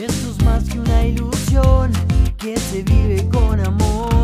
Esto es más que una ilusión que se vive con amor.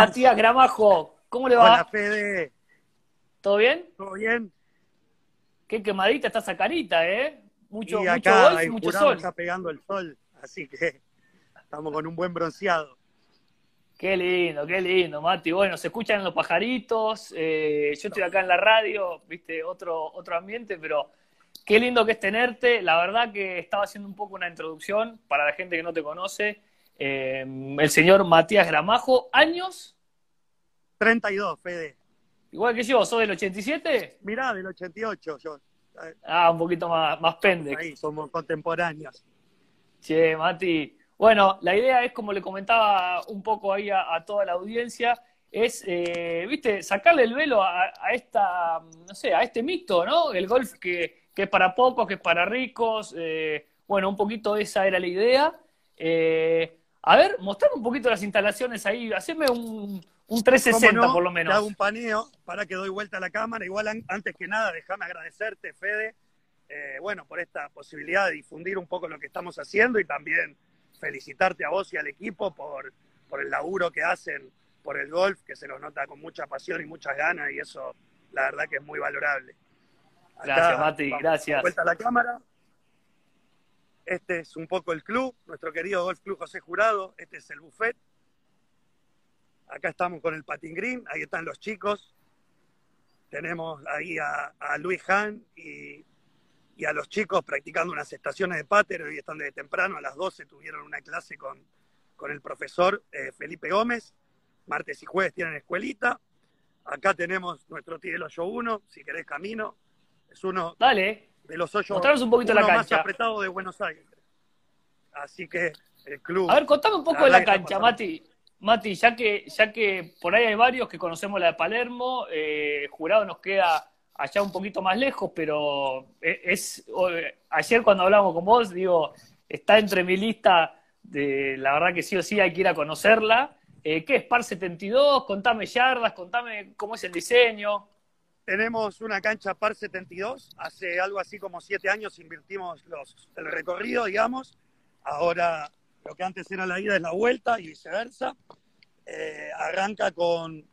Matías Gramajo, ¿cómo le va? Hola, Fede. ¿Todo bien? ¿Todo bien? Qué quemadita está esa carita, ¿eh? Mucho, y mucho acá golf mucho Jurado sol. está pegando el sol, así que estamos con un buen bronceado. Qué lindo, qué lindo, Mati. Bueno, se escuchan los pajaritos. eh, yo estoy acá en la radio, viste, otro, otro ambiente, pero qué lindo que es tenerte. La verdad que estaba haciendo un poco una introducción para la gente que no te conoce. Eh, el señor Matías Gramajo, ¿años? 32, Fede. Igual que yo, ¿sos del 87? Mirá, del 88 yo. Ah, un poquito más, más pendex. Ahí somos contemporáneos. Che, Mati. Bueno, la idea es, como le comentaba un poco ahí a, a toda la audiencia, es, eh, viste, sacarle el velo a, a esta, no sé, a este mito, ¿no? El golf que, que es para pocos, que es para ricos. eh, bueno, un poquito esa era la idea. Eh, a ver, mostrame un poquito las instalaciones ahí, haceme un, un 360 ¿Cómo no? por lo Te hago menos. un paneo para que doy vuelta a la cámara. Igual an- antes que nada, déjame agradecerte, Fede, eh, bueno, por esta posibilidad de difundir un poco lo que estamos haciendo y también felicitarte a vos y al equipo por, por el laburo que hacen por el golf, que se los nota con mucha pasión y muchas ganas y eso la verdad que es muy valorable. Acá, Gracias, Mati, vamos, gracias. Vuelta a la cámara. Este es un poco el club, nuestro querido Golf Club José Jurado. Este es el buffet. Acá estamos con el patín green, ahí están los chicos. Tenemos ahí a, Luis Han y, y a los chicos practicando unas estaciones de pater. Hoy están desde temprano, a las 12 tuvieron una clase con, con el profesor eh, Felipe Gómez. Martes y jueves tienen escuelita. Acá tenemos nuestro Tigre 1, si querés camino. Es uno Dale, de los ocho Mostranos un poquito la uno más cancha. apretado de Buenos Aires. Así que el club. A ver, contame un poco La de la cancha, Mati. Mati, ya que, ya que por ahí hay varios que conocemos la de Palermo, eh, Jurado nos queda allá un poquito más lejos, pero e- es, ayer cuando hablamos con vos, digo, está entre mi lista de, la verdad que sí o sí hay que ir a conocerla. Eh, ¿Qué es Par 72? Contame yardas, contame cómo es el diseño. Tenemos una cancha par 72. Hace algo así como siete años invertimos el recorrido, digamos. Ahora lo que antes era la ida es la vuelta y viceversa. Eh, arranca con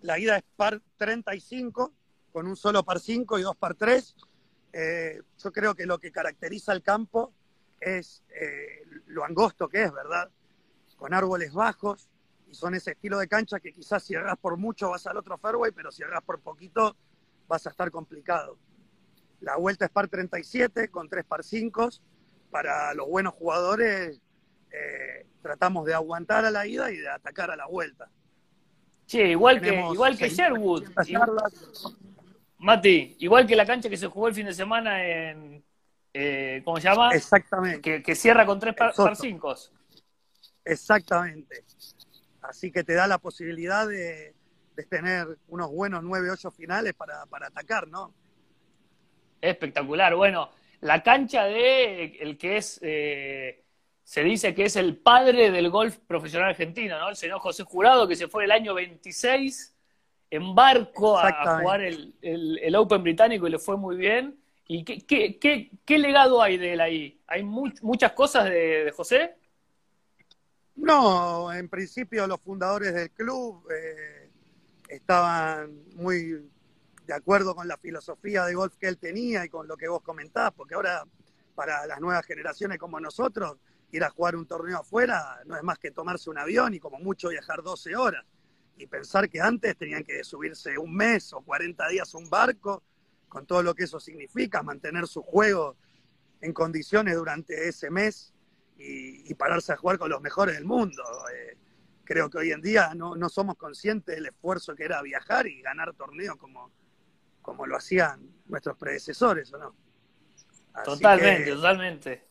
la ida es par 35, con un solo par 5 y dos par 3. Eh, yo creo que lo que caracteriza al campo es eh, lo angosto que es, ¿verdad? Con árboles bajos, y son ese estilo de cancha que quizás si erras por mucho vas al otro fairway, pero si erras por poquito vas a estar complicado. La vuelta es par 37 con tres par 5. Para los buenos jugadores eh, tratamos de aguantar a la ida y de atacar a la vuelta. Che, igual que, igual que 6.800 Sherwood. Mati, igual que la cancha que se jugó el fin de semana en, eh, ¿cómo se llama? Exactamente, Que, que cierra con tres par, par cinco. exactamente. Así que te da la posibilidad de, de tener unos buenos 9-8 finales para, para atacar, ¿no? Espectacular. Bueno, la cancha de el que es, eh, se dice que es el padre del golf profesional argentino, ¿no? El señor José Jurado, que se fue el año 26 en barco a, jugar el, el- el Open británico y le fue muy bien. ¿Y qué, qué, qué, qué legado hay de él ahí? ¿Hay much- muchas cosas de, de José? No, en principio los fundadores del club eh, estaban muy de acuerdo con la filosofía de golf que él tenía y con lo que vos comentás, porque ahora para las nuevas generaciones como nosotros, ir a jugar un torneo afuera no es más que tomarse un avión y como mucho viajar 12 horas. y pensar que antes tenían que subirse un mes o 40 días a un barco, con todo lo que eso significa, mantener su juego en condiciones durante ese mes y, pararse a jugar con los mejores del mundo. Eh, creo que hoy en día no, no, somos conscientes del esfuerzo que era viajar y ganar torneos como, como lo hacían nuestros predecesores, ¿o no? totalmente, totalmente.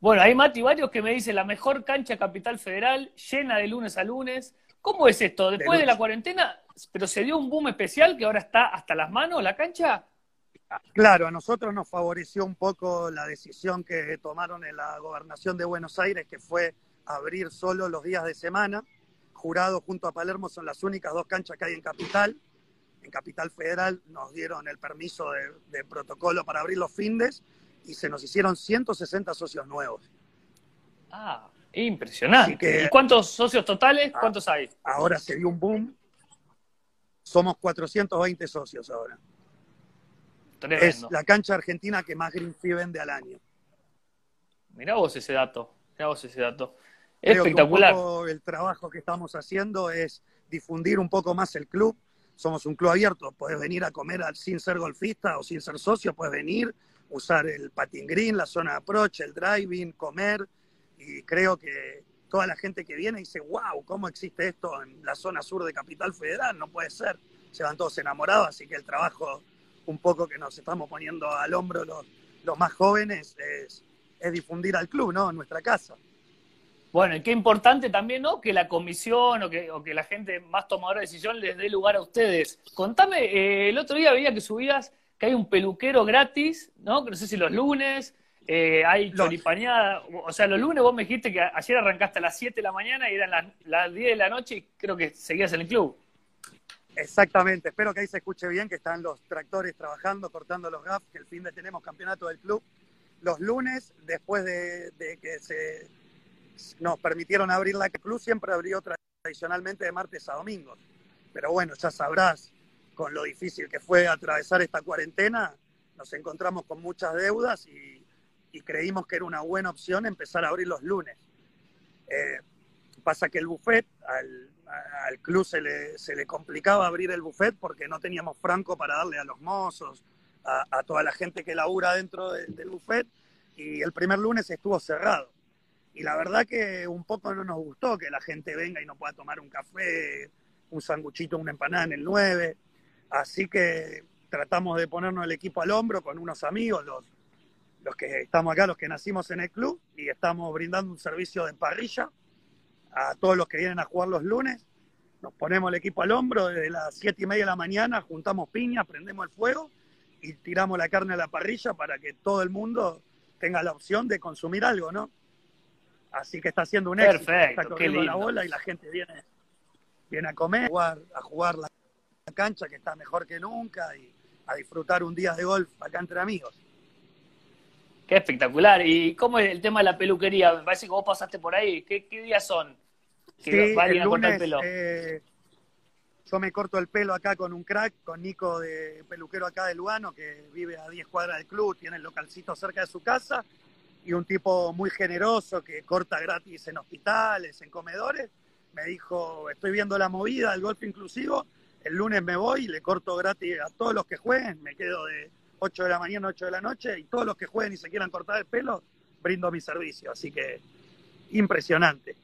Bueno, hay Mati varios que me dice la mejor cancha Capital Federal, llena de lunes a lunes. ¿Cómo es esto? Después de, la cuarentena, pero se dio un boom especial que ahora está hasta las manos la cancha. Claro, a nosotros nos favoreció un poco la decisión que tomaron en la gobernación de Buenos Aires, que fue abrir solo los días de semana. Jurado junto a Palermo son las únicas dos canchas que hay en Capital. En Capital Federal nos dieron el permiso de, protocolo para abrir los findes y se nos hicieron 160 socios nuevos. Ah, impresionante. ¿Y cuántos socios totales? Ah, ¿Cuántos hay? Ahora se dio un boom. Somos 420 socios ahora. Es la cancha argentina que más green fee vende al año. Mirá vos ese dato. Mirá vos ese dato. Espectacular. el trabajo que estamos haciendo es difundir un poco más el club. Somos un club abierto. Puedes venir a comer sin ser golfista o sin ser socio. Puedes venir, usar el patin green, la zona de approach, el driving, comer. Y creo que toda la gente que viene dice, wow, ¿cómo existe esto en la zona sur de Capital Federal? No puede ser. Se van todos enamorados, así que el trabajo un poco que nos estamos poniendo al hombro los, los más jóvenes es, difundir al club, ¿no? En nuestra casa. Bueno, y qué importante también, ¿no? Que la comisión o que, o que la gente más tomadora de decisión les dé lugar a ustedes. Contame, eh, el otro día veía que subías que hay un peluquero gratis, ¿no? Que no sé si los lunes, eh, hay choripañada. O sea, los lunes vos me dijiste que ayer arrancaste a las 7 de la mañana y eran las, las 10 de la noche y creo que seguías en el club. Exactamente, espero que ahí se escuche bien, que están los tractores trabajando, cortando los gaps, que el fin de tenemos campeonato del club. Los lunes, después de, que se nos permitieron abrir la club, siempre abrió tradicionalmente de martes a domingos. Pero bueno, ya sabrás, con lo difícil que fue atravesar esta cuarentena, nos encontramos con muchas deudas y, creímos que era una buena opción empezar a abrir los lunes. Eh, pasa que el buffet al, al club se le, se le complicaba abrir el buffet porque no teníamos franco para darle a los mozos, a, toda la gente que labura dentro del buffet, y el primer lunes estuvo cerrado. Y la verdad que un poco no nos gustó que la gente venga y no pueda tomar un café, un sanguchito, una empanada en el 9. Así que tratamos de ponernos el equipo al hombro con unos amigos, los, los que estamos acá, los que nacimos en el club, y estamos brindando un servicio de parrilla a todos los que vienen a jugar los lunes. Nos ponemos el equipo al hombro desde las siete y media de la mañana, juntamos piña, prendemos el fuego y tiramos la carne a la parrilla para que todo el mundo tenga la opción de consumir algo, ¿no? Así que está haciendo un éxito, está corriendo la bola y la gente viene, viene a comer, a jugar, a jugar la cancha que está mejor que nunca y a disfrutar un día de golf acá entre amigos. Qué espectacular. ¿Y cómo es el tema de la peluquería? Me parece que vos pasaste por ahí. ¿Qué, qué días son? Sí, el lunes, eh, yo me corto el pelo acá con un crack, con Nico de peluquero acá de Lugano, que vive a 10 cuadras del club, tiene el localcito cerca de su casa, y un tipo muy generoso que corta gratis en hospitales, en comedores, me dijo, estoy viendo la movida, el golpe inclusivo, el lunes me voy y le corto gratis a todos los que jueguen, me quedo de 8 de la mañana a 8 de la noche, y todos los que jueguen y se quieran cortar el pelo, brindo mi servicio, así que impresionante.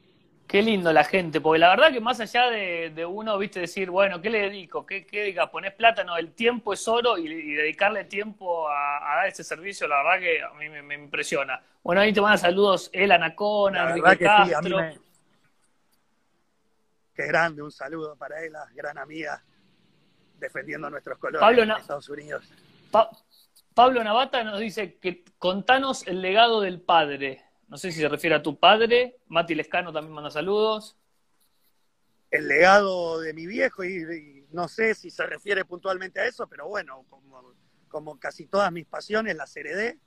Qué lindo la gente, porque la verdad que más allá de, uno, viste, decir, bueno, ¿qué le dedico? ¿Qué, qué diga? Ponés plátano, el tiempo es oro y, dedicarle tiempo a, dar ese servicio, la verdad que a mí me, impresiona. Bueno, ahí te mandan saludos El Anacona, Enrique Castro. Qué grande, un saludo para Ela, gran amiga, defendiendo nuestros colores en Estados Unidos. Pablo Navata nos dice que contanos el legado del padre. No sé si se refiere a tu padre. Mati Lescano también manda saludos. El legado de mi viejo, y, no sé si se refiere puntualmente a eso, pero bueno, como, casi todas mis pasiones las heredé.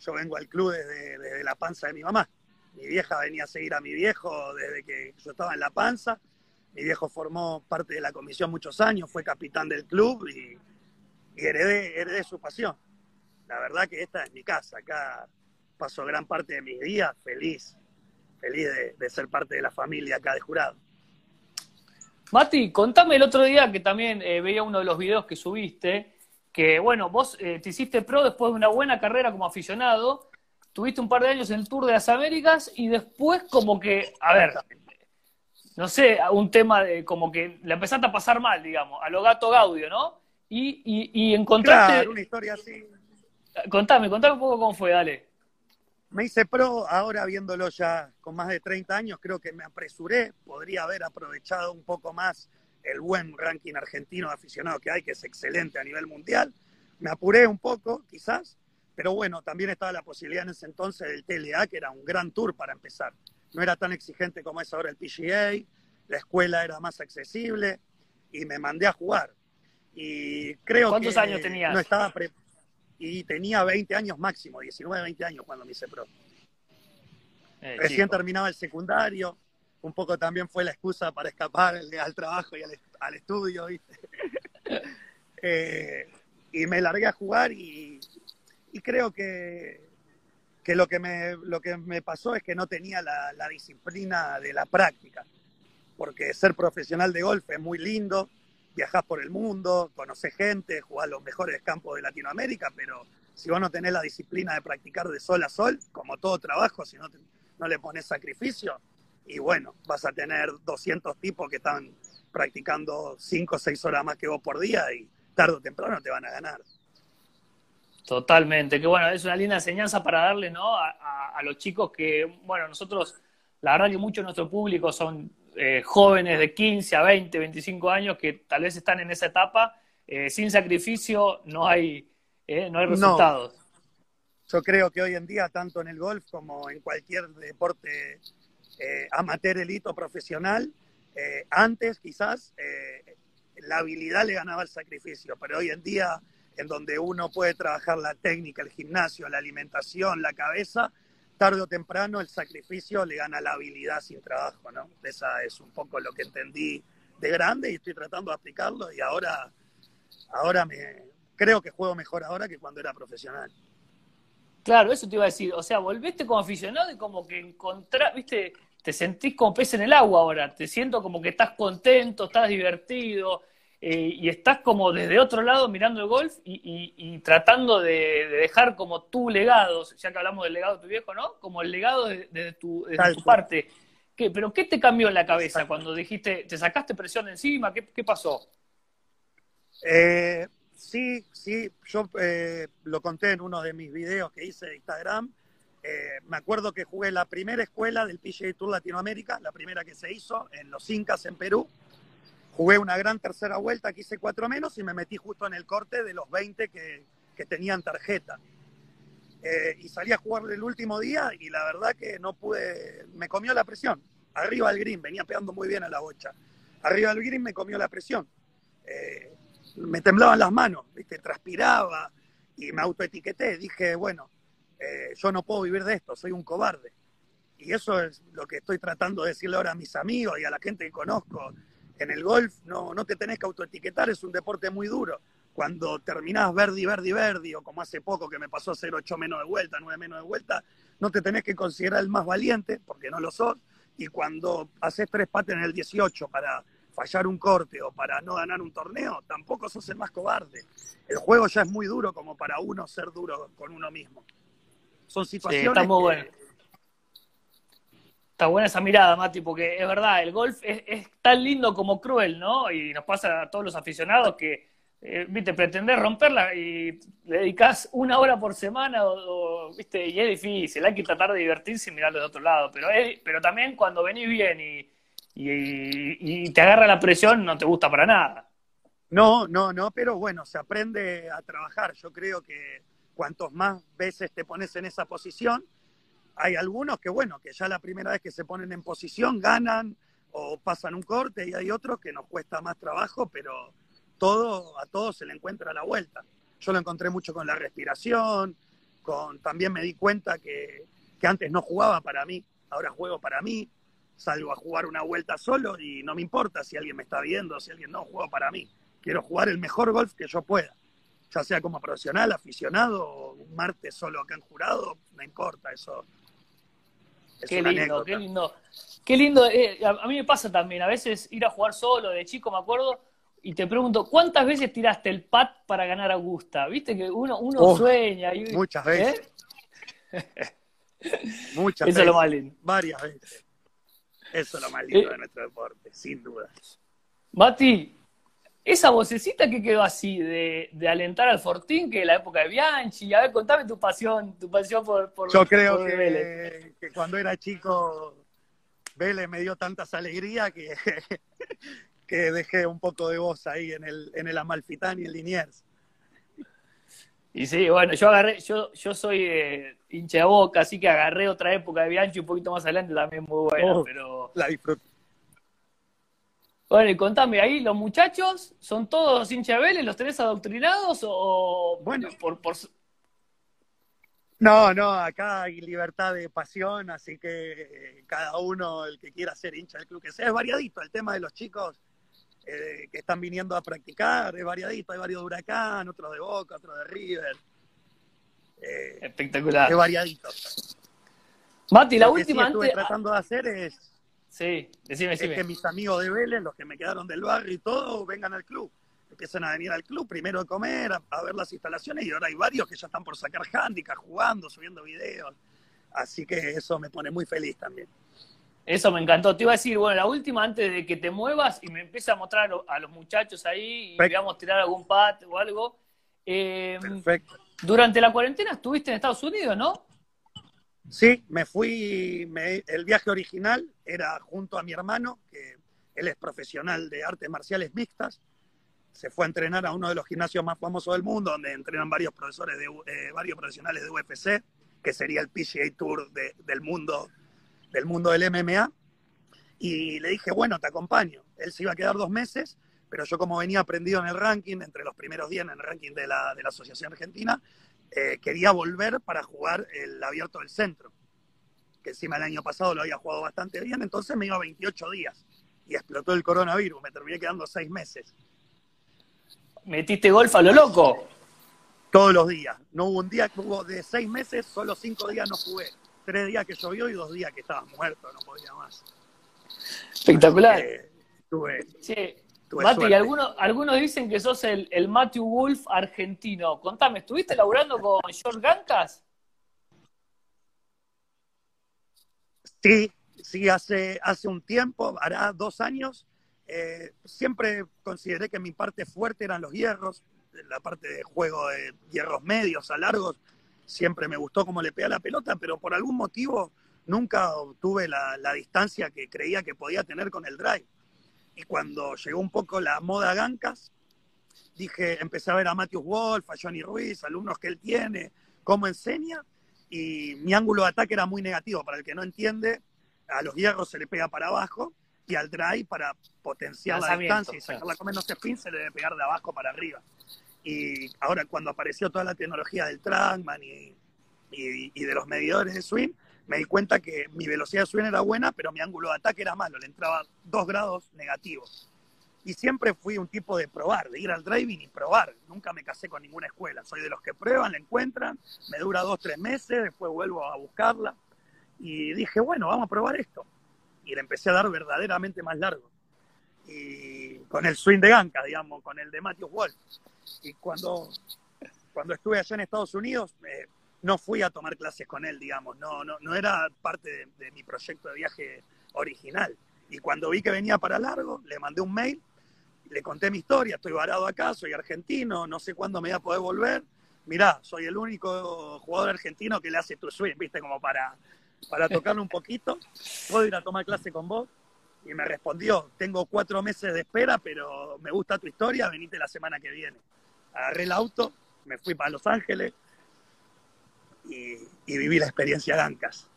Yo vengo al club desde, la panza de mi mamá. Mi vieja venía a seguir a mi viejo desde que yo estaba en la panza. Mi viejo formó parte de la comisión muchos años, fue capitán del club y, heredé, heredé su pasión. La verdad que esta es mi casa, acá paso gran parte de mis días feliz, feliz de, ser parte de la familia acá de jurado. Mati, contame el otro día que también eh, veía uno de los videos que subiste, que bueno, vos eh, te hiciste pro después de una buena carrera como aficionado, tuviste un par de años en el Tour de las Américas y después como que, a ver, no sé, un tema de como que le empezaste a pasar mal, digamos, a lo gato Gaudio, ¿no? Y, y, y encontraste... Claro, una historia así. Contame, contame un poco cómo fue, dale. Me hice pro, ahora viéndolo ya con más de 30 años, creo que me apresuré, podría haber aprovechado un poco más el buen ranking argentino de aficionados que hay, que es excelente a nivel mundial. Me apuré un poco, quizás, pero bueno, también estaba la posibilidad en ese entonces del TLA, que era un gran tour para empezar. No era tan exigente como es ahora el PGA, la escuela era más accesible y me mandé a jugar. Y creo ¿Cuántos años tenías? No estaba y tenía 20 años máximo, 19, 20 años cuando me hice pro. Eh, Recién terminaba el secundario, un poco también fue la excusa para escapar al trabajo y al, estudio, ¿viste? Eh, y me largué a jugar y, creo que, que, lo, que me, lo que me pasó es que no tenía la, la disciplina de la práctica, porque ser profesional de golf es muy lindo, viajás por el mundo, conocés gente, jugás los mejores campos de Latinoamérica, pero si vos no tenés la disciplina de practicar de sol a sol, como todo trabajo, si no, no le pones sacrificio, y bueno, vas a tener 200 tipos que están practicando 5 o 6 horas más que vos por día y tarde o temprano te van a ganar. Totalmente, que bueno, es una linda enseñanza para darle ¿no? a, a los chicos que, bueno, nosotros, la verdad que mucho de nuestro público son eh, jóvenes de 15 a 20, 25 años que tal vez están en esa etapa, eh, sin sacrificio no hay, eh, no hay resultados. Yo creo que hoy en día, tanto en el golf como en cualquier deporte amateur, elite o profesional, antes quizás la habilidad le ganaba el sacrificio, pero hoy en día, en donde uno puede trabajar la técnica, el gimnasio, la alimentación, la cabeza, tarde o temprano el sacrificio le gana la habilidad sin trabajo, ¿no? Esa es un poco lo que entendí de grande y estoy tratando de aplicarlo y ahora, ahora me creo que juego mejor ahora que cuando era profesional. Claro, eso te iba a decir. O sea, volviste como aficionado y como que encontrás, viste, te sentís como pez en el agua ahora. Te siento como que estás contento, estás divertido. Eh, y estás como desde otro lado mirando el golf y, tratando de, dejar como tu legado, ya que hablamos del legado de tu viejo, ¿no? Como el legado de, tu, parte. ¿Qué, ¿Pero qué te cambió en la cabeza cuando dijiste, te sacaste presión encima? ¿Qué, pasó? Eh, sí, sí, yo eh, lo conté en uno de mis videos que hice de Instagram. me acuerdo que jugué la primera escuela del PGA Tour Latinoamérica, la primera que se hizo en Los Incas, en Perú Jugué una gran tercera vuelta, que hice cuatro menos y me metí justo en el corte de los 20 que, tenían tarjeta. Eh, y salí a jugar el último día y la verdad que no pude, me comió la presión. Arriba del green, venía pegando muy bien a la bocha. Arriba del green me comió la presión. Eh, me temblaban las manos, ¿viste? transpiraba y me autoetiqueté. Dije, bueno, eh, yo no puedo vivir de esto, soy un cobarde. Y eso es lo que estoy tratando de decirle ahora a mis amigos y a la gente que conozco en el golf no, no te tenés que autoetiquetar, es un deporte muy duro. Cuando terminás verdi, verdi, verdi, o como hace poco que me pasó a hacer 8 menos de vuelta, 9 menos de vuelta, no te tenés que considerar el más valiente, porque no lo sos. Y cuando haces tres pates en el 18 para fallar un corte o para no ganar un torneo, tampoco sos el más cobarde. El juego ya es muy duro como para uno ser duro con uno mismo. Son situaciones Está buena esa mirada, Mati, porque es verdad, el golf es, tan lindo como cruel, ¿no? Y nos pasa a todos los aficionados que, eh, viste, pretender romperla y le dedicas una hora por semana, o, viste, y es difícil, hay que tratar de divertirse y mirarlo de otro lado, pero, pero también cuando venís bien y, y, te agarra la presión, no te gusta para nada. No, no, no, pero bueno, se aprende a trabajar. Yo creo que cuantos más veces te pones en esa posición, hay algunos que, bueno, que ya la primera vez que se ponen en posición ganan o pasan un corte y hay otros que nos cuesta más trabajo, pero todo, a todos se le encuentra la vuelta. Yo lo encontré mucho con la respiración, con, también me di cuenta que, que antes no jugaba para mí, ahora juego para mí, salgo a jugar una vuelta solo y no me importa si alguien me está viendo, si alguien no, juego para mí. Quiero jugar el mejor golf que yo pueda, ya sea como profesional, aficionado, un martes solo acá en jurado, no importa, eso qué lindo, qué lindo. Qué lindo. Eh, a, mí me pasa también, a veces ir a jugar solo, de chico me acuerdo, y te pregunto, ¿cuántas veces tiraste el pat para ganar a Augusta? Viste que uno, uno oh, sueña. Y, muchas veces. ¿eh? muchas Eso es lo más lindo. Varias veces. Eso es lo más lindo de nuestro deporte, sin duda. Mati, esa vocecita que quedó así de, alentar al Fortín, que es la época de Bianchi, a ver, contame tu pasión, tu pasión por, por Yo creo que, que, cuando era chico Vélez me dio tantas alegrías que, que dejé un poco de voz ahí en el, en el Amalfitán y en Liniers. Y sí, bueno, yo agarré, yo, yo soy eh, hincha de boca, así que agarré otra época de Bianchi un poquito más adelante también muy buena, oh, pero. La disfruto. Bueno, y contame, ahí los muchachos, ¿son todos hinchas ¿Los tenés adoctrinados o...? Bueno, por, por... No, no, acá hay libertad de pasión, así que eh, cada uno, el que quiera ser hincha del club que sea, es variadito. El tema de los chicos eh, que están viniendo a practicar es variadito. Hay varios de Huracán, otros de Boca, otros de River. Eh, Espectacular. Es variadito. Mati, la última... Que estuve tratando de hacer es Sí, decime, decime. Es que mis amigos de Vélez, los que me quedaron del barrio y todo, vengan al club. Empiezan a venir al club primero a comer, a, ver las instalaciones y ahora hay varios que ya están por sacar handicap, jugando, subiendo videos. Así que eso me pone muy feliz también. Eso me encantó. Te iba a decir, bueno, la última antes de que te muevas y me empiece a mostrar a los muchachos ahí y veamos tirar algún pat o algo. Eh, Perfecto. Durante la cuarentena estuviste en Estados Unidos, ¿no? Sí, me fui, el viaje original era junto a mi hermano, que él es profesional de artes marciales mixtas, se fue a entrenar a uno de los gimnasios más famosos del mundo, donde entrenan varios profesores de, eh, varios profesionales de UFC, que sería el PGA Tour del mundo del mundo del MMA. Y le dije, bueno, te acompaño. Él se iba a quedar dos meses, pero yo como venía aprendido en el ranking, entre los primeros 10 en el ranking de la, de la Asociación Argentina, eh, quería volver para jugar el abierto del centro, que encima el año pasado lo había jugado bastante bien, entonces me iba 28 días y explotó el coronavirus, me terminé quedando seis meses. ¿Metiste golf a lo loco? Todos los días. No hubo un día que hubo de seis meses, solo cinco días no jugué. Tres días que llovió y dos días que estaba muerto, no podía más. Espectacular. tuve, sí. Mati, algunos, algunos dicen que sos el, el Matthew Wolf argentino. Contame, ¿estuviste laburando con George Gancas? Sí, sí, hace, hace un tiempo, hará dos años. Eh, siempre consideré que mi parte fuerte eran los hierros, la parte de juego de hierros medios a largos. Siempre me gustó cómo le pega la pelota, pero por algún motivo nunca obtuve la, la distancia que creía que podía tener con el drive. Y cuando llegó un poco la moda Gancas, dije, empecé a ver a Matthew Wolf, a Johnny Ruiz, alumnos que él tiene, cómo enseña, y mi ángulo de ataque era muy negativo. Para el que no entiende, a los hierros se le pega para abajo y al drive para potenciar la distancia y sacarla con menos spin se le debe pegar de abajo para arriba. Y ahora cuando apareció toda la tecnología del trackman y, y de los medidores de swing, me di cuenta que mi velocidad de swing era buena, pero mi ángulo de ataque era malo, le entraba dos grados negativos. Y siempre fui un tipo de probar, de ir al driving y probar. Nunca me casé con ninguna escuela. Soy de los que prueban, la encuentran, me dura dos, tres meses, después vuelvo a buscarla. Y dije, bueno, vamos a probar esto. Y le empecé a dar verdaderamente más largo. Y con el swing de Ganka, digamos, con el de Matthew Wolf. Y cuando, cuando estuve allá en Estados Unidos, eh, no fui a tomar clases con él, digamos, no, no, no era parte de, mi proyecto de viaje original. Y cuando vi que venía para largo, le mandé un mail, le conté mi historia, estoy varado acá, soy argentino, no sé cuándo me voy a poder volver. Mirá, soy el único jugador argentino que le hace tu swing, viste, como para, para tocarlo un poquito. ¿Puedo ir a tomar clase con vos? Y me respondió, tengo cuatro meses de espera, pero me gusta tu historia, venite la semana que viene. Agarré el auto, me fui para Los Ángeles, y, viví la experiencia de Ancas.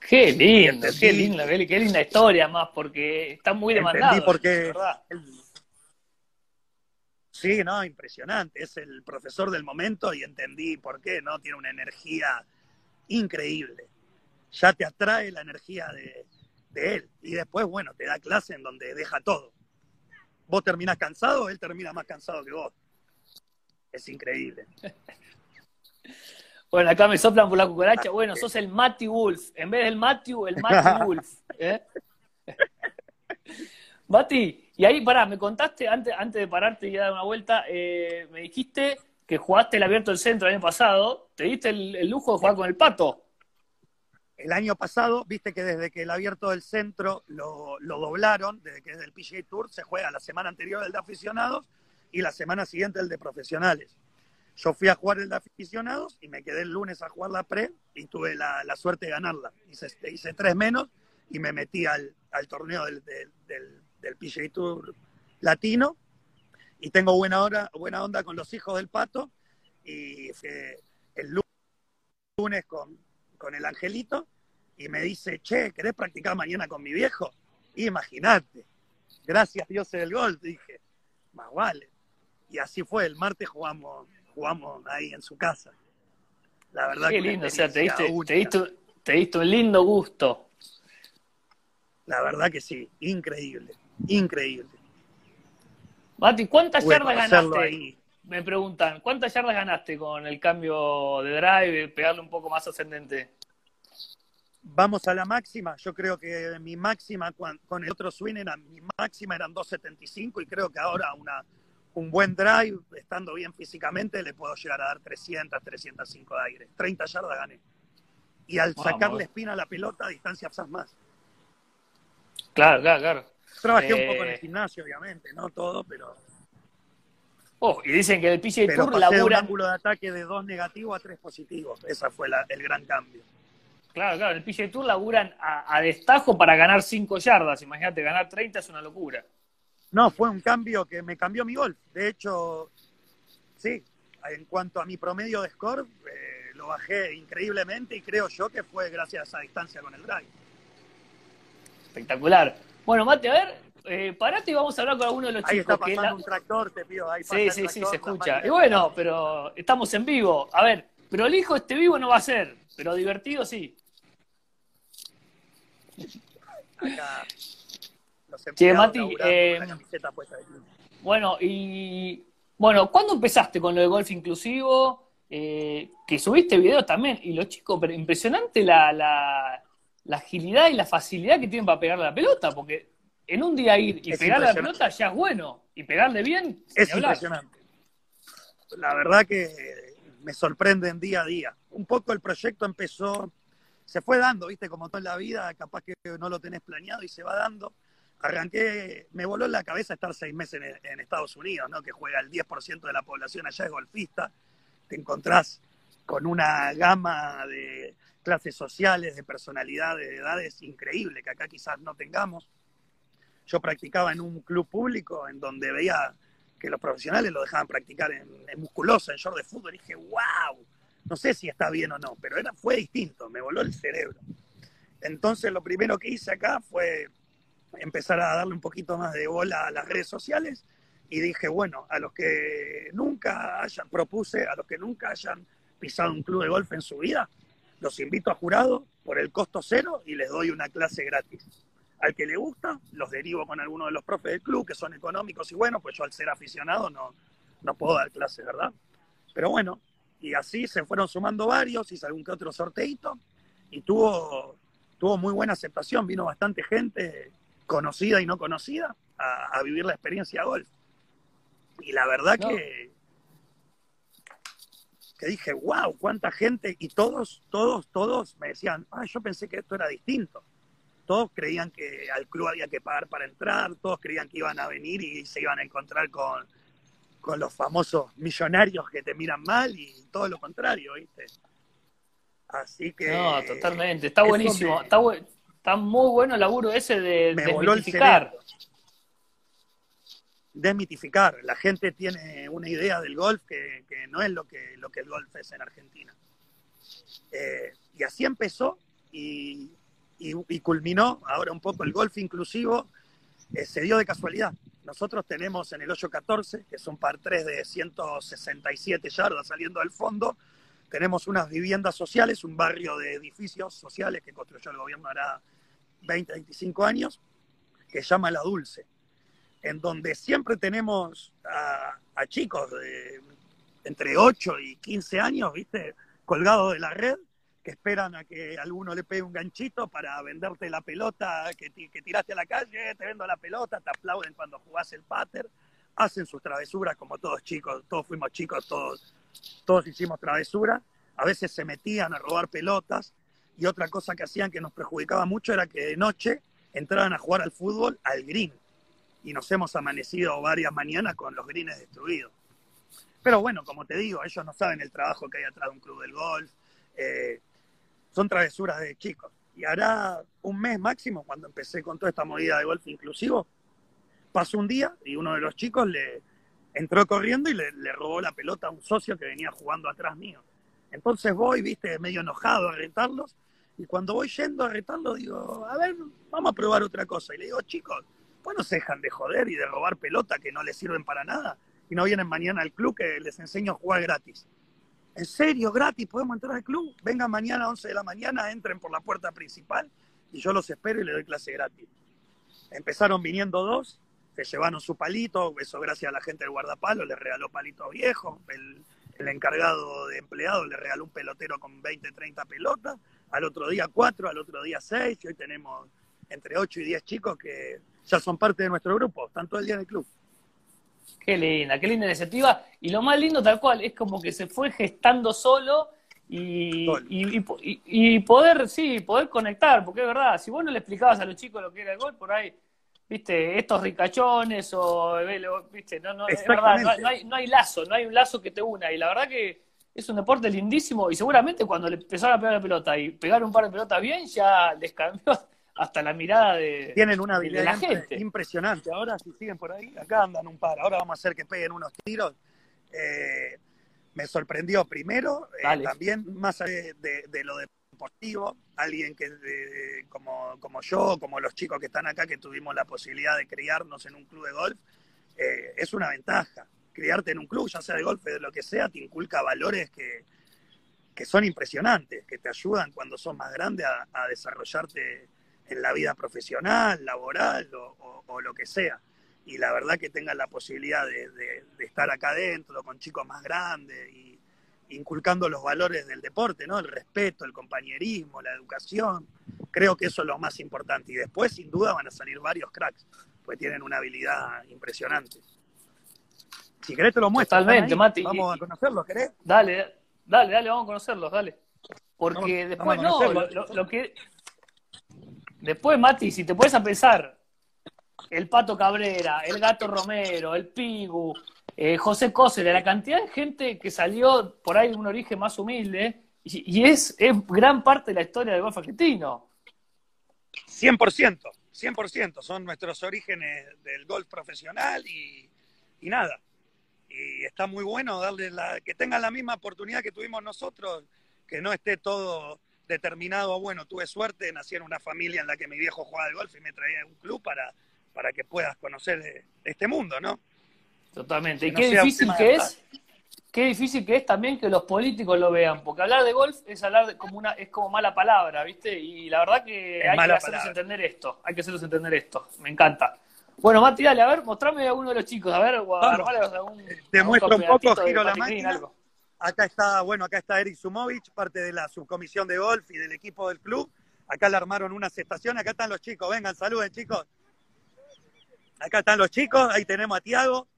Qué lindo, qué linda, qué linda historia más, porque está muy demandado. porque Sí, no, impresionante. Es el profesor del momento y entendí por qué, ¿no? Tiene una energía increíble. Ya te atrae la energía de, de él. Y después, bueno, te da clase en donde deja todo. Vos terminás cansado, él termina más cansado que vos. Es increíble. Bueno, acá me soplan por la cucaracha. Bueno, sos el Matty Wolf. En vez del Matthew, el Matty Wolf. ¿eh? Mati, y ahí, pará, me contaste, antes, antes de pararte y dar una vuelta, eh, me dijiste que jugaste el abierto del centro el año pasado. ¿Te diste el, lujo de jugar con el pato? El año pasado, viste que desde que el abierto del centro lo, doblaron, desde que es del PGA Tour, se juega la semana anterior el de aficionados y la semana siguiente el de profesionales. Yo fui a jugar el de aficionados y me quedé el lunes a jugar la pre y tuve la, suerte de ganarla. Hice, tres menos y me metí al, torneo del, del, PGA Tour latino y tengo buena, hora, buena onda con los hijos del pato y el lunes con, con el angelito y me dice, che, ¿querés practicar mañana con mi viejo? Imagínate, gracias Dios del gol, dije, más vale. Y así fue, el martes jugamos jugamos ahí en su casa. La verdad Qué lindo, o sea, te diste, te, diste, un lindo gusto. La verdad que sí, increíble, increíble. Mati, ¿cuántas yardas ganaste? Me preguntan, ¿cuántas yardas ganaste con el cambio de drive, pegarle un poco más ascendente? Vamos a la máxima. Yo creo que mi máxima con el otro swing era mi máxima eran 2.75 y creo que ahora una un buen drive, estando bien físicamente, le puedo llegar a dar 300, 305 de aire. 30 yardas gané. Y al sacarle espina a la pelota, distancia más. Claro, claro, claro. Trabajé un poco en el eh, gimnasio, obviamente, no todo, pero... Oh, y dicen que el PGA Tour labura... un ángulo de ataque de 2 negativo a 3 positivos. Ese fue el gran cambio. Claro, claro, en el PGA Tour laburan a, a destajo para ganar 5 yardas. Imagínate, ganar 30 es una locura. No, fue un cambio que me cambió mi golf. De hecho, sí, en cuanto a mi promedio de score, eh, lo bajé increíblemente y creo yo que fue gracias a esa distancia con el drive. Espectacular. Bueno, Mate, a ver, eh, parate y vamos a hablar con alguno de los ahí chicos. Ahí está pasando un tractor, te pido. Ahí sí, sí, sí, se escucha. Y bueno, pero estamos en vivo. A ver, prolijo este vivo no va a ser, pero divertido sí. Acá Che, Mati, eh, bueno, y bueno, ¿cuándo empezaste con lo de golf inclusivo? Eh, que subiste videos también, y los chicos, pero impresionante la, la, agilidad y la facilidad que tienen para pegarle la pelota, porque en un día ir y pegarle la pelota ya es bueno, y pegarle bien, es impresionante. La verdad que me sorprenden día a día. Un poco el proyecto empezó, se fue dando, viste, como toda la vida, capaz que no lo tenés planeado y se va dando arranqué, me voló en la cabeza estar seis meses en, Estados Unidos, ¿no? que juega el 10% de la población allá es golfista, te encontrás con una gama de clases sociales, de personalidades, de edades increíble que acá quizás no tengamos. Yo practicaba en un club público en donde veía que los profesionales lo dejaban practicar en, musculosa, en short de fútbol, y dije, wow, no sé si está bien o no, pero era, fue distinto, me voló el cerebro. Entonces lo primero que hice acá fue empezar a darle un poquito más de bola a las redes sociales y dije, bueno, a los que nunca hayan, propuse, a los que nunca hayan pisado un club de golf en su vida, los invito a jurado por el costo cero y les doy una clase gratis. Al que le gusta, los derivo con alguno de los profes del club, que son económicos y buenos, pues yo al ser aficionado no, no puedo dar clases, ¿verdad? Pero bueno, y así se fueron sumando varios, hice algún que otro sorteito y tuvo, tuvo muy buena aceptación, vino bastante gente conocida y no conocida a, vivir la experiencia golf. Y la verdad que, que dije, wow, cuánta gente, y todos, todos, todos me decían, ah, yo pensé que esto era distinto. Todos creían que al club había que pagar para entrar, todos creían que iban a venir y se iban a encontrar con, con los famosos millonarios que te miran mal y todo lo contrario, ¿viste? Así que... No, totalmente, está buenísimo, está bueno Está muy bueno el laburo ese de desmitificar. Desmitificar. La gente tiene una idea del golf que, no es lo que, lo que el golf es en Argentina. Eh, y así empezó y, culminó. Ahora un poco el golf inclusivo eh, se dio de casualidad. Nosotros tenemos en el 814, que es un par 3 de 167 yardas saliendo del fondo, tenemos unas viviendas sociales, un barrio de edificios sociales que construyó el gobierno hará 20, 25 años, que se llama La Dulce, en donde siempre tenemos a, chicos de entre 8 y 15 años, ¿viste? colgados de la red que esperan a que alguno le pegue un ganchito para venderte la pelota que, que tiraste a la calle, te vendo la pelota, te aplauden cuando jugás el pater, hacen sus travesuras como todos chicos, todos fuimos chicos, todos, todos hicimos travesuras, a veces se metían a robar pelotas y otra cosa que hacían que nos perjudicaba mucho era que de noche entraban a jugar al fútbol al green y nos hemos amanecido varias mañanas con los greens destruidos. Pero bueno, como te digo, ellos no saben el trabajo que hay atrás de un club del golf. Eh, son travesuras de chicos. Y hará un mes máximo, cuando empecé con toda esta movida de golf inclusivo, pasó un día y uno de los chicos le entró corriendo y le, robó la pelota a un socio que venía jugando atrás mío. Entonces voy, viste, medio enojado a retarlos. Y cuando voy yendo a retarlos, digo, a ver, vamos a probar otra cosa. Y le digo, chicos, pues no se dejan de joder y de robar pelota que no les sirven para nada. Y no vienen mañana al club que les enseño a jugar gratis. ¿En serio? ¿Gratis? ¿Podemos entrar al club? Vengan mañana a 11 de la mañana, entren por la puerta principal y yo los espero y les doy clase gratis. Empezaron viniendo dos, se llevaron su palito, eso gracias a la gente del guardapalo, les regaló palitos viejos, el, el encargado de empleados le regaló un pelotero con 20, 30 pelotas, al otro día cuatro, al otro día seis, y hoy tenemos entre 8 y 10 chicos que ya son parte de nuestro grupo, están todo el día en el club. Qué linda, qué linda iniciativa. Y lo más lindo, tal cual, es como que se fue gestando solo y, y, poder, sí, poder conectar, porque es verdad, si vos no le explicabas a los chicos lo que era el gol, por ahí, viste, estos ricachones o, viste, no, no, es verdad, no, hay, no hay lazo, no hay un lazo que te una. Y la verdad que es un deporte lindísimo y seguramente cuando le empezaron a pegar la pelota y pegar un par de pelotas bien, ya les cambió hasta la mirada de, Tienen una habilidad la gente. impresionante. Ahora, si siguen por ahí, acá andan un par. Ahora vamos a hacer que peguen unos tiros. Eh, me sorprendió primero, eh, también más allá de, lo deportivo, alguien que como, como yo, como los chicos que están acá, que tuvimos la posibilidad de criarnos en un club de golf, eh, es una ventaja. Criarte en un club, ya sea de golf de lo que sea, te inculca valores que, que son impresionantes, que te ayudan cuando sos más grande a desarrollarte en la vida profesional, laboral o, lo que sea. Y la verdad que tengan la posibilidad de, estar acá adentro con chicos más grandes y inculcando los valores del deporte, ¿no? El respeto, el compañerismo, la educación. Creo que eso es lo más importante. Y después, sin duda, van a salir varios cracks, pues tienen una habilidad impresionante. Si querés te lo muestro. Totalmente, Mati. Vamos a conocerlos, ¿querés? Dale, dale, dale, vamos a conocerlos, dale. Porque después no, lo, que, Después, Mati, si te puedes a pensar, el Pato Cabrera, el Gato Romero, el Pigu, eh, José Cóceres, la cantidad de gente que salió por ahí de un origen más humilde, y, es, gran parte de la historia del golf argentino. 100%, 100%, son nuestros orígenes del golf profesional y, y nada. Y está muy bueno darle la, que tengan la misma oportunidad que tuvimos nosotros, que no esté todo determinado, bueno, tuve suerte, nací en una familia en la que mi viejo jugaba al golf y me traía a un club para, para que puedas conocer este mundo, ¿no? Totalmente. y qué difícil que es, qué difícil que es también que los políticos lo vean, porque hablar de golf es hablar de, como una, es como mala palabra, ¿viste? Y la verdad que hay que hacerles entender esto, hay que hacerles entender esto, me encanta. Bueno, Mati, dale, a ver, mostrame a uno de los chicos, a ver, Te muestro un poco, giro la máquina. Acá está, bueno, acá está Eric Sumovich, parte de la subcomisión de golf y del equipo del club. Acá le armaron unas estaciones, acá están los chicos, vengan, saluden chicos. Acá están los chicos, ahí tenemos a Tiago,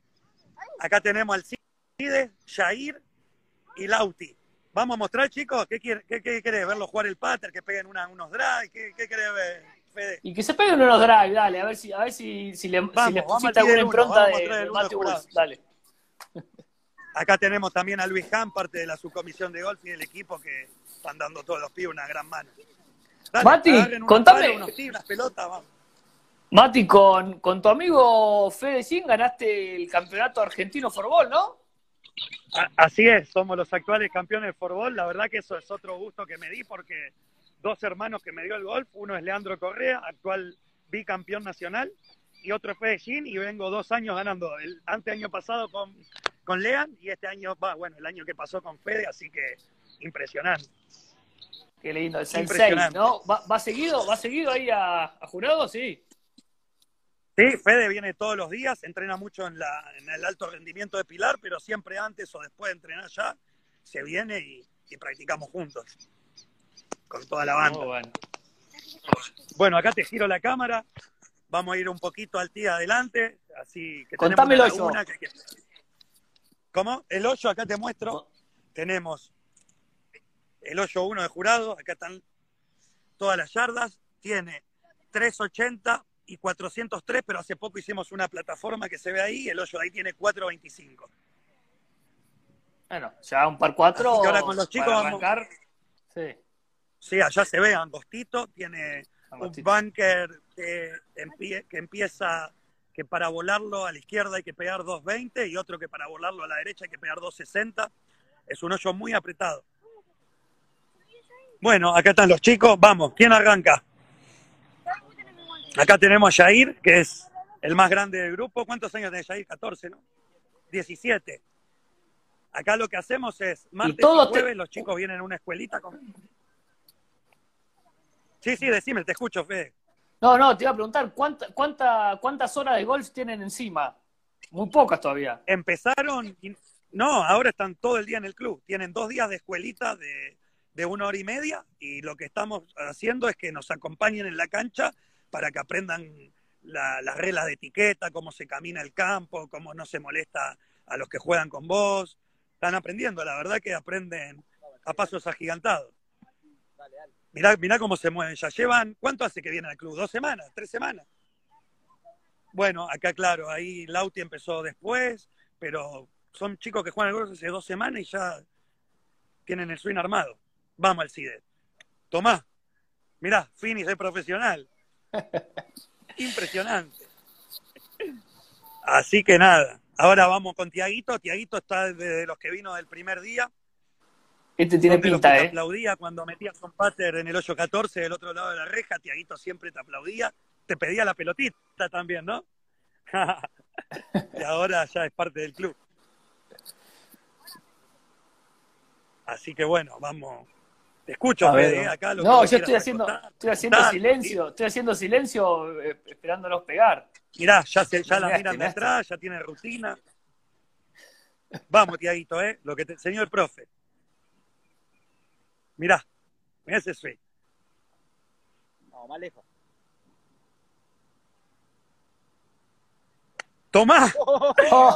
acá tenemos al Cide, Jair y Lauti. Vamos a mostrar, chicos, ¿qué, querés? Qué, querés? ¿Verlos jugar el pater, que peguen unos drives? ¿Qué, qué querés ver, Fede? Y que se peguen unos drives, dale, a ver si, a ver si, si le, si le pusiste alguna impronta de, de Matthew dale. Acá tenemos también a Luis Han, parte de la subcomisión de golf y del equipo que están dando todos los pies una gran mano. Mati, contame. Mati, con, con, tu amigo Fede Sin ganaste el campeonato argentino Forbol, ¿no? Así es, somos los actuales campeones de Forbol. La verdad que eso es otro gusto que me di porque dos hermanos que me dio el golf, uno es Leandro Correa, actual bicampeón nacional, y otro es Fede Sin, y vengo dos años ganando. El ante año pasado con con Lean y este año, va, bueno, el año que pasó con Fede, así que impresionante. Qué lindo, el Sensei, ¿no? ¿Va, seguido, ¿Va seguido ahí a, jurado? Sí. Sí, Fede viene todos los días, entrena mucho en, la, en el alto rendimiento de Pilar, pero siempre antes o después de entrenar ya, se viene y, y practicamos juntos con toda la banda. Muy bueno. Bueno, acá te giro la cámara. Vamos a ir un poquito al tía adelante, así que Contame tenemos el una hoyo. laguna que- que- ¿Cómo? El hoyo acá te muestro. Tenemos el hoyo 1 de jurado, acá están todas las yardas. Tiene 380 y 403, pero hace poco hicimos una plataforma que se ve ahí, el hoyo de ahí tiene 425. Bueno, ya un par cuatro. Así que ahora con los chicos vamos- arrancar. Sí. Sí, allá se ve angostito, tiene un bunker que, empie- que empieza que para volarlo a la izquierda hay que pegar 220 y otro que para volarlo a la derecha hay que pegar 260. Es un hoyo muy apretado. Bueno, acá están los chicos. Vamos, ¿quién arranca? Acá tenemos a Jair, que es el más grande del grupo. ¿Cuántos años tiene Jair? 14, ¿no? 17. Acá lo que hacemos es, martes y, te- jueves los chicos vienen a una escuelita con... Sí, sí, decime, te escucho, Fede. No, no, te iba a preguntar, ¿cuánta, cuánta, ¿cuántas horas de golf tienen encima? Muy pocas todavía. Empezaron, y- no, ahora están todo el día en el club. Tienen dos días de escuelita de, de una hora y media y lo que estamos haciendo es que nos acompañen en la cancha para que aprendan la- las reglas de etiqueta, cómo se camina el campo, cómo no se molesta a los que juegan con vos. Están aprendiendo, la verdad que aprenden a pasos agigantados. Mirá, mirá cómo se mueven. Ya llevan, ¿cuánto hace que vienen al club? ¿Dos semanas? ¿Tres semanas? Bueno, acá claro, ahí Lauti empezó después, pero son chicos que juegan al golf hace dos semanas y ya tienen el swing armado. Vamos al CIDE. Tomá, mirá, finish de profesional. Impresionante. Así que nada, ahora vamos con Tiaguito. Tiaguito está desde los que vino del primer día. Este tiene pinta, que te ¿eh? aplaudía cuando metías un pater en el hoyo 14 del otro lado de la reja. Tiaguito siempre te aplaudía. Te pedía la pelotita también, ¿no? y ahora ya es parte del club. Así que bueno, vamos. Te escucho, A ver, Fede, ¿eh? acá lo que no, vos yo estoy haciendo, contar. estoy haciendo silencio, estoy haciendo silencio eh, esperándolos pegar. Mirá, ya, se, ya la miran de atrás, ya tiene rutina. Vamos, Tiaguito, ¿eh? Lo que te enseñó el profe. Mirá, mirá ese swing. No, más lejos. Tomá.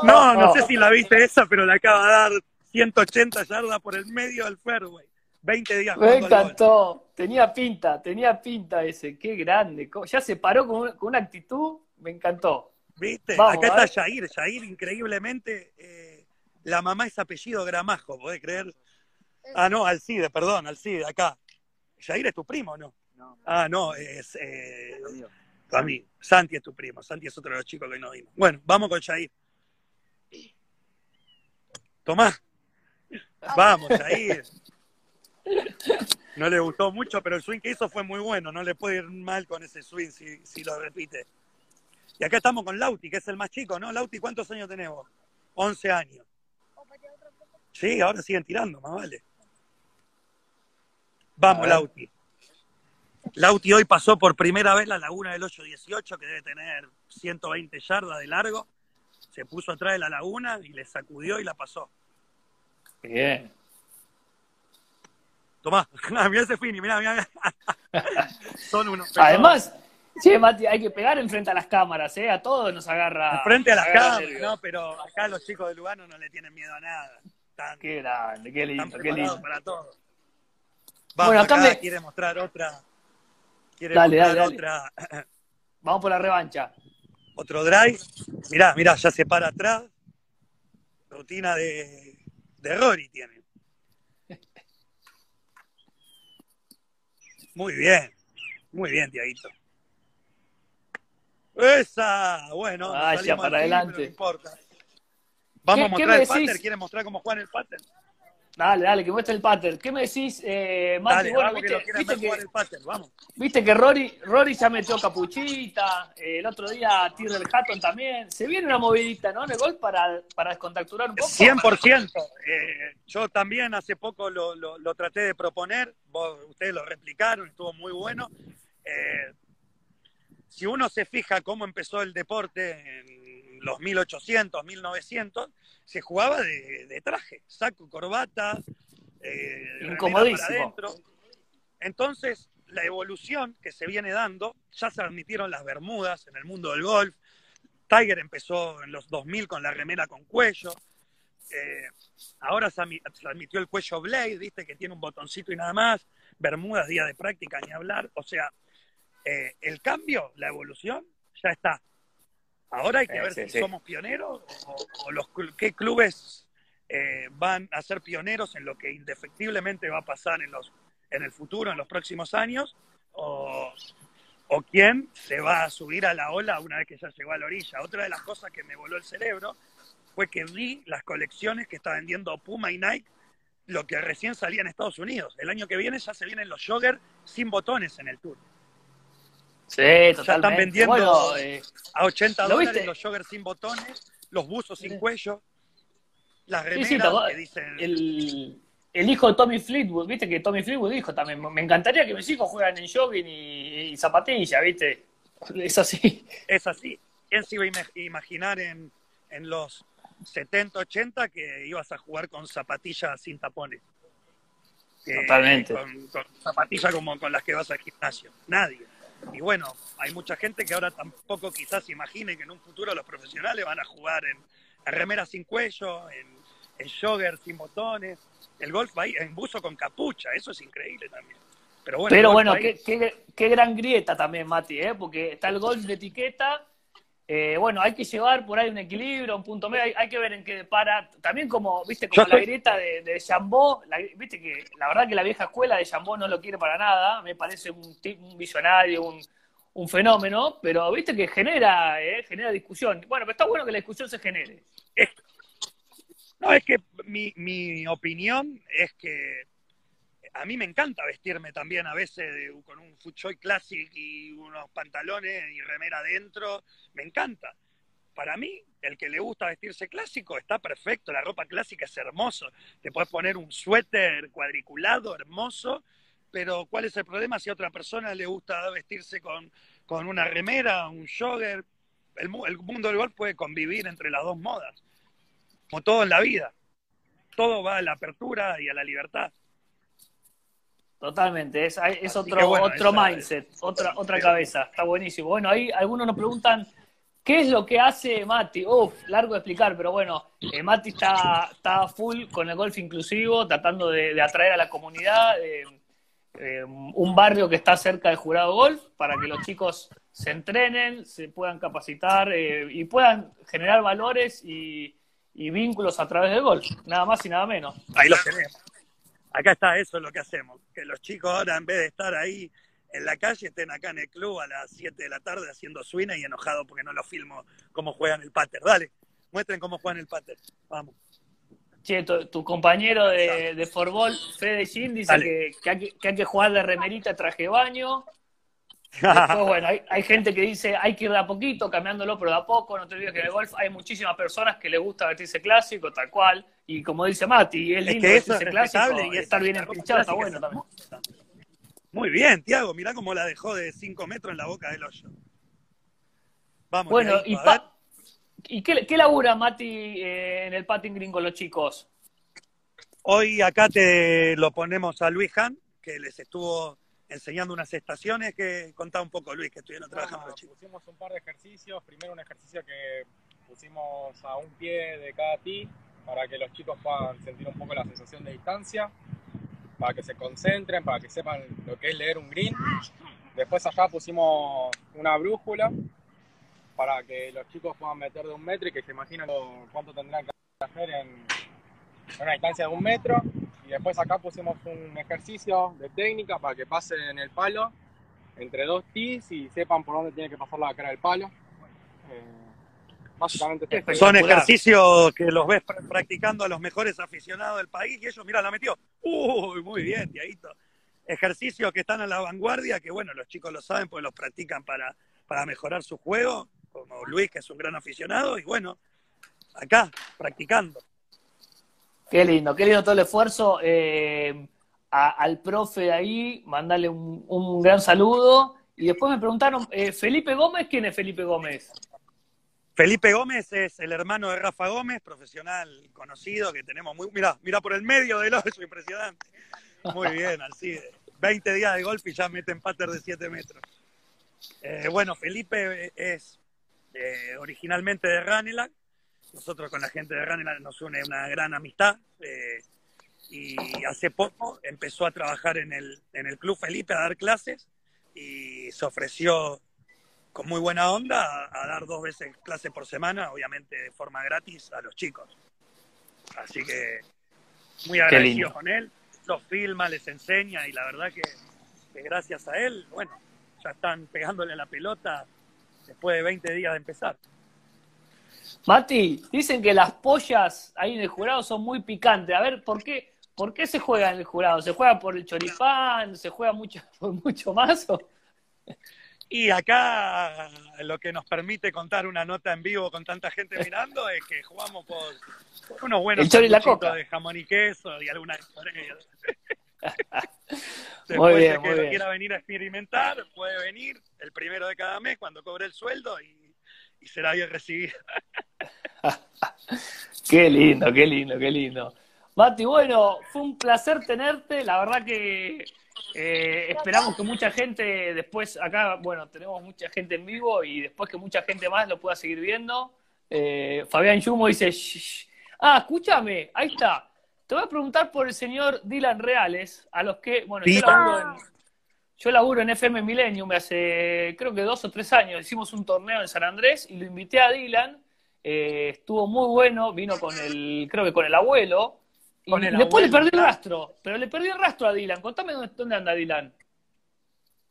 No, no sé si la viste esa, pero le acaba de dar 180 yardas por el medio del fairway. 20 días Me encantó, tenía pinta, tenía pinta ese, qué grande. Ya se paró con, una- con una actitud, me encantó. ¿Viste? Vamos, Acá a está Jair. Jair, increíblemente, eh, la mamá es apellido Gramajo, ¿podés creer? Ah, no, Alcide, perdón, Alcide, acá. Jair es tu primo, ¿no? No, Ah, no, es eh, tu amigo. Santi es tu primo. Santi es otro de los chicos que nos vimos. Bueno, vamos con Jair. Tomá. Vamos, Jair. No le gustó mucho, pero el swing que hizo fue muy bueno. No le puede ir mal con ese swing si, si lo repite. Y acá estamos con Lauti, que es el más chico, ¿no? Lauti, ¿cuántos años tenemos? 11 años. Sí, ahora siguen tirando, más vale. Vamos. Lauti. Lauti hoy pasó por primera vez la laguna del 818, que debe tener 120 yardas de largo. Se puso atrás de la laguna y le sacudió y la pasó. Bien. Tomá, mirá ese fini, mirá, mirá. Son unos. Además, che, Mati, hay que pegar enfrente a las cámaras, ¿eh? A todos nos agarra. frente a las cámaras, nervio. no, pero acá los chicos de Lugano no le tienen miedo a nada. Están, Qué grande, qué están lindo, qué lindo. para todo. Vamos, Bueno, acá acá me- quiere mostrar otra. Quiere Dale, mostrar dale, otra. Vamos por la revancha. Otro drive. Mirá, mirá, ya se para atrás. Rutina de, de Rory tiene. Muy bien. Muy bien, Tiaguito. Esa. Bueno, Vaya para adelante. no importa. Vamos a ¿Qué- qué mostrar el pattern. ¿Quieren mostrar cómo juegan el pattern? Dale, dale, que muestre el pattern. ¿Qué me decís, eh, Mati? Dale, bueno, vamos viste, que, el pattern. Vamos. viste que Rory, Rory ya metió capuchita, eh, el otro día Tyrrell Hatton también. Se viene una movidita, ¿no? En el gol para, para descontracturar un poco. 100%. Eh, yo también hace poco lo, lo- lo traté de proponer, vos, ustedes lo replicaron, estuvo muy bueno. Eh, si uno se fija cómo empezó el deporte en los 1800, 1900, se jugaba de, de traje, saco, corbata, eh, Incomodísimo. para adentro. Entonces, la evolución que se viene dando, ya se admitieron las bermudas en el mundo del golf. Tiger empezó en los 2000 con la remera con cuello. Eh, ahora se admitió el cuello Blade, viste, que tiene un botoncito y nada más. Bermudas, día de práctica, ni hablar. O sea, eh, el cambio, la evolución, ya está. Ahora hay que ver sí, si sí. somos pioneros o, o los, qué clubes eh, van a ser pioneros en lo que indefectiblemente va a pasar en, los, en el futuro, en los próximos años, o, o quién se va a subir a la ola una vez que ya llegó a la orilla. Otra de las cosas que me voló el cerebro fue que vi las colecciones que está vendiendo Puma y Nike, lo que recién salía en Estados Unidos. El año que viene ya se vienen los joggers sin botones en el tour. Sí, totalmente. están vendiendo- Bueno, eh, A 80 ¿Lo dólares viste? los joggers sin botones, los buzos sin cuello, las remeras sí, que dicen... el, el hijo de Tommy Fleetwood, viste que Tommy Fleetwood dijo también, me encantaría que mis hijos jueguen en jogging y, y zapatilla, viste. Es así. Es así. ¿Quién se iba a ima- imaginar en, en los 70, 80 que ibas a jugar con zapatillas sin tapones? Que- Totalmente. Con, con zapatillas como con las que vas al gimnasio. Nadie. Y bueno, hay mucha gente que ahora tampoco quizás imagine que en un futuro los profesionales van a jugar en, en remeras sin cuello, en, en joggers sin botones. El golf va ahí, en buzo con capucha, eso es increíble también. Pero bueno, Pero bueno, qué, qué- qué gran grieta también, Mati, ¿eh? porque está el golf de etiqueta. Eh, bueno, hay que llevar por ahí un equilibrio, un punto medio, hay, hay que ver en qué para. También como, viste, como la grieta de, de Jambó, la- viste que la verdad que la vieja escuela de Jambó no lo quiere para nada, me parece un, un visionario, un, un fenómeno, pero viste que genera, eh, genera discusión. Bueno, pero está bueno que la discusión se genere. No, es que mi, mi opinión es que a mí me encanta vestirme también a veces de- con un Fuchoy Classic y unos pantalones y remera adentro. Me encanta. Para mí, el que le gusta vestirse clásico está perfecto. La ropa clásica es hermoso. Te puedes poner un suéter cuadriculado, hermoso. Pero ¿cuál es el problema si a otra persona le gusta vestirse con, con una remera, un jogger? El, el mundo del golf puede convivir entre las dos modas como todo en la vida. Todo va a la apertura y a la libertad. Totalmente, es, es otro, bueno, otro esa- mindset, otra, otra cabeza, está buenísimo. Bueno, ahí algunos nos preguntan, ¿qué es lo que hace Mati? Uf, largo de explicar, pero bueno, eh, Mati está, está full con el golf inclusivo, tratando de, de atraer a la comunidad, eh, eh, un barrio que está cerca de Jurado Golf, para que los chicos se entrenen, se puedan capacitar eh, y puedan generar valores y, y vínculos a través del golf, nada más y nada menos. Ahí lo tenemos. Acá está, eso es lo que hacemos. Que los chicos ahora, en vez de estar ahí en la calle, estén acá en el club a las 7 de la tarde haciendo swing y enojados porque no lo filmo cómo juegan el pater. Dale, muestren cómo juegan el pater. Vamos. Che, tu, tu compañero de, de Forbol, Fede Gin, dice que, que hay que, que hay que jugar de remerita, traje de baño. Después, bueno, hay, hay gente que dice hay que ir de a poquito, cambiándolo, pero de a poco. No te olvides que en el golf hay muchísimas personas que les gusta vestirse clásico, tal cual. Y como dice Mati, es Es lindo que eso es vestirse clásico y y es- estar bien empinchado está bueno es también. Muy bien, Tiago, mirá cómo la dejó de 5 metros en la boca del hoyo. Vamos, Bueno, y, Tiaguito, a ver. ¿y qué, qué labura Mati eh, en el patting green con los chicos? Hoy acá te lo ponemos a Luis Han, que les estuvo enseñando unas estaciones que contá un poco, Luis, que estuvieron trabajando Bueno, los chicos. pusimos un par de ejercicios. Primero un ejercicio que pusimos a un pie de cada tee para que los chicos puedan sentir un poco la sensación de distancia, para que se concentren, para que sepan lo que es leer un green. Después allá pusimos una brújula para que los chicos puedan meter de un metro y que se imaginen cuánto tendrán que hacer en, en una distancia de un metro. Y después acá pusimos un ejercicio de técnica para que pasen el palo entre dos tees y sepan por dónde tiene que pasar la cara del palo. Eh, básicamente es esto. Son ejercicios que los ves pr- practicando a los mejores aficionados del país y ellos, mira, la metió. Uy, muy bien, Tiaguito. Ejercicios que están a la vanguardia, que bueno, los chicos lo saben, pues los practican para, para mejorar su juego, como Luis, que es un gran aficionado, y bueno, acá, practicando. Qué lindo, qué lindo todo el esfuerzo. Eh, a- al profe de ahí, mandarle un, un gran saludo. Y después me preguntaron, eh, ¿Felipe Gómez? ¿Quién es Felipe Gómez? Felipe Gómez es el hermano de Rafa Gómez, profesional conocido que tenemos muy. Mira, mira por el medio del hoyo, impresionante. Muy bien, así. 20 días de golf y ya mete pater de 7 metros. Eh, bueno, Felipe es eh, originalmente de Ranelagh. Nosotros con la gente de Ranelagh nos une una gran amistad. Eh, y hace poco empezó a trabajar en el, en el Club Felipe a dar clases y se ofreció con muy buena onda a, a dar dos veces clase por semana, obviamente de forma gratis a los chicos. Así que muy agradecido con él, los filma, les enseña y la verdad que, que gracias a él, bueno, ya están pegándole la pelota después de 20 días de empezar. Mati, dicen que las pollas ahí en el jurado son muy picantes. A ver, ¿por qué, ¿por qué se juega en el jurado? ¿Se juega por el choripán? ¿Se juega mucho, por mucho más? Y acá lo que nos permite contar una nota en vivo con tanta gente mirando es que jugamos por, por unos buenos El chori y la sanguchitos coca. de jamón y queso y alguna historia. Muy Después bien, de muy que bien. quiera venir a experimentar, puede venir el primero de cada mes cuando cobre el sueldo y, y será bien recibido. Qué lindo, qué lindo, qué lindo. Mati, bueno, fue un placer tenerte. La verdad que eh, esperamos que mucha gente después, acá, bueno, tenemos mucha gente en vivo y después que mucha gente más lo pueda seguir viendo. Eh, Fabián Yumo dice, "Shh, shh". ah, escúchame, ahí está. Te voy a preguntar por el señor Dylan Reales, a los que, bueno, yo laburo en, yo laburo en FM Millennium hace creo que dos o tres años. Hicimos un torneo en San Andrés y lo invité a Dylan. Eh, estuvo muy bueno, vino con el, creo que con el abuelo. Y Con el después le perdí el rastro, pero le perdí el rastro a Dylan. Contame dónde, dónde anda Dylan.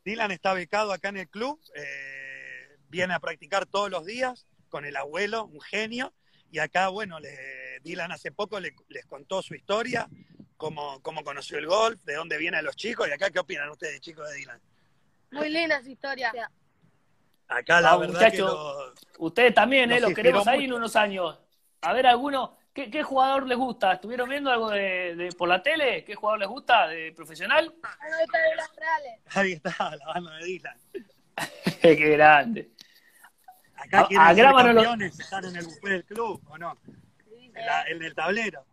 Dylan está becado acá en el club, eh, viene a practicar todos los días con el abuelo, un genio, y acá, bueno, le- Dylan hace poco le- les contó su historia, cómo, cómo conoció el golf, de dónde vienen los chicos, y acá, ¿qué opinan ustedes, chicos de Dylan? Muy linda su historia. Acá la Ah, verdad muchacho. que lo- Ustedes también, eh, lo inspiró queremos ahí en unos años. A ver, alguno, ¿qué, qué jugador les gusta? ¿Estuvieron viendo algo de, de- por la tele? ¿Qué jugador les gusta de profesional? Ahí está de las reales. ahí está, la banda de Dylan. Qué grande. Acá A- quieren a ser no lo- campeones, están en el buffet del club, ¿o no? En, la- en el tablero.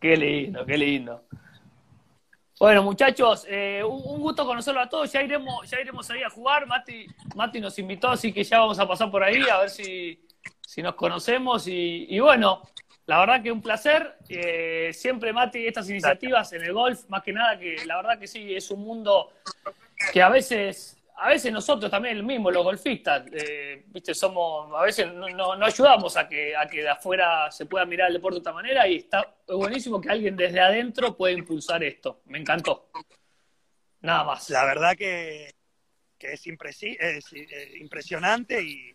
Qué lindo, qué lindo. Bueno, muchachos, eh, un, un gusto conocerlo a todos. Ya iremos, ya iremos ahí a jugar. Mati, Mati nos invitó, así que ya vamos a pasar por ahí a ver si, si nos conocemos. Y, y bueno, la verdad que un placer. Eh, siempre, Mati, estas iniciativas en el golf, más que nada, que la verdad que sí, es un mundo que a veces, a veces nosotros también mismo, los golfistas, eh, viste, somos, a veces no, no- no ayudamos a que, a que de afuera se pueda mirar el deporte de otra manera y está buenísimo que alguien desde adentro pueda impulsar esto. Me encantó. Nada más. La verdad que, que es, impresi- es, eh, impresionante y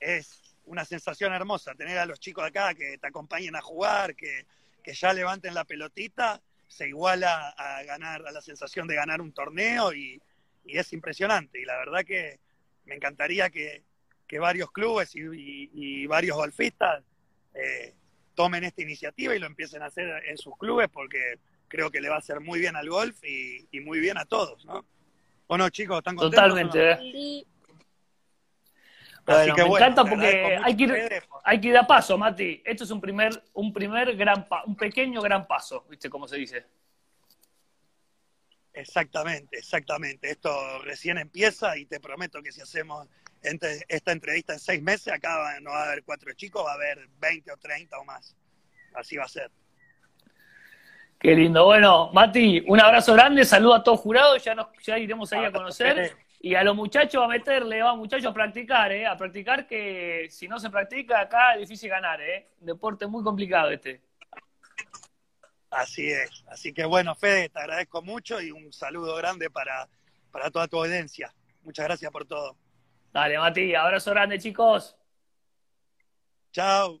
es una sensación hermosa tener a los chicos acá que te acompañen a jugar, que, que ya levanten la pelotita, se iguala a ganar, a la sensación de ganar un torneo y, y es impresionante. Y la verdad que me encantaría que, que varios clubes y, y- y varios golfistas eh, tomen esta iniciativa y lo empiecen a hacer en sus clubes porque creo que le va a hacer muy bien al golf y, y muy bien a todos, ¿no? ¿O no, chicos? ¿Están contentos? Totalmente. no? ¿eh? Sí. Bueno, Así que me bueno, encanta porque hay que, ir, por- hay que ir a paso, Mati. Esto es un primer, un primer gran pa- un pequeño gran paso, ¿viste cómo se dice? Exactamente, exactamente. Esto recién empieza y te prometo que si hacemos entre- esta entrevista en seis meses, acá no va a haber cuatro chicos, va a haber 20 o 30 o más. Así va a ser. Qué lindo. Bueno, Mati, un abrazo grande, saludo a todos jurados, ya nos, ya iremos ahí a conocer. Y a los muchachos a meterle, va muchachos a practicar, eh, a practicar que si no se practica acá es difícil ganar, eh. Deporte muy complicado este. Así es. Así que bueno, Fede, te agradezco mucho y un saludo grande para, para toda tu audiencia. Muchas gracias por todo. Dale, Mati, abrazo grande, chicos. Chao.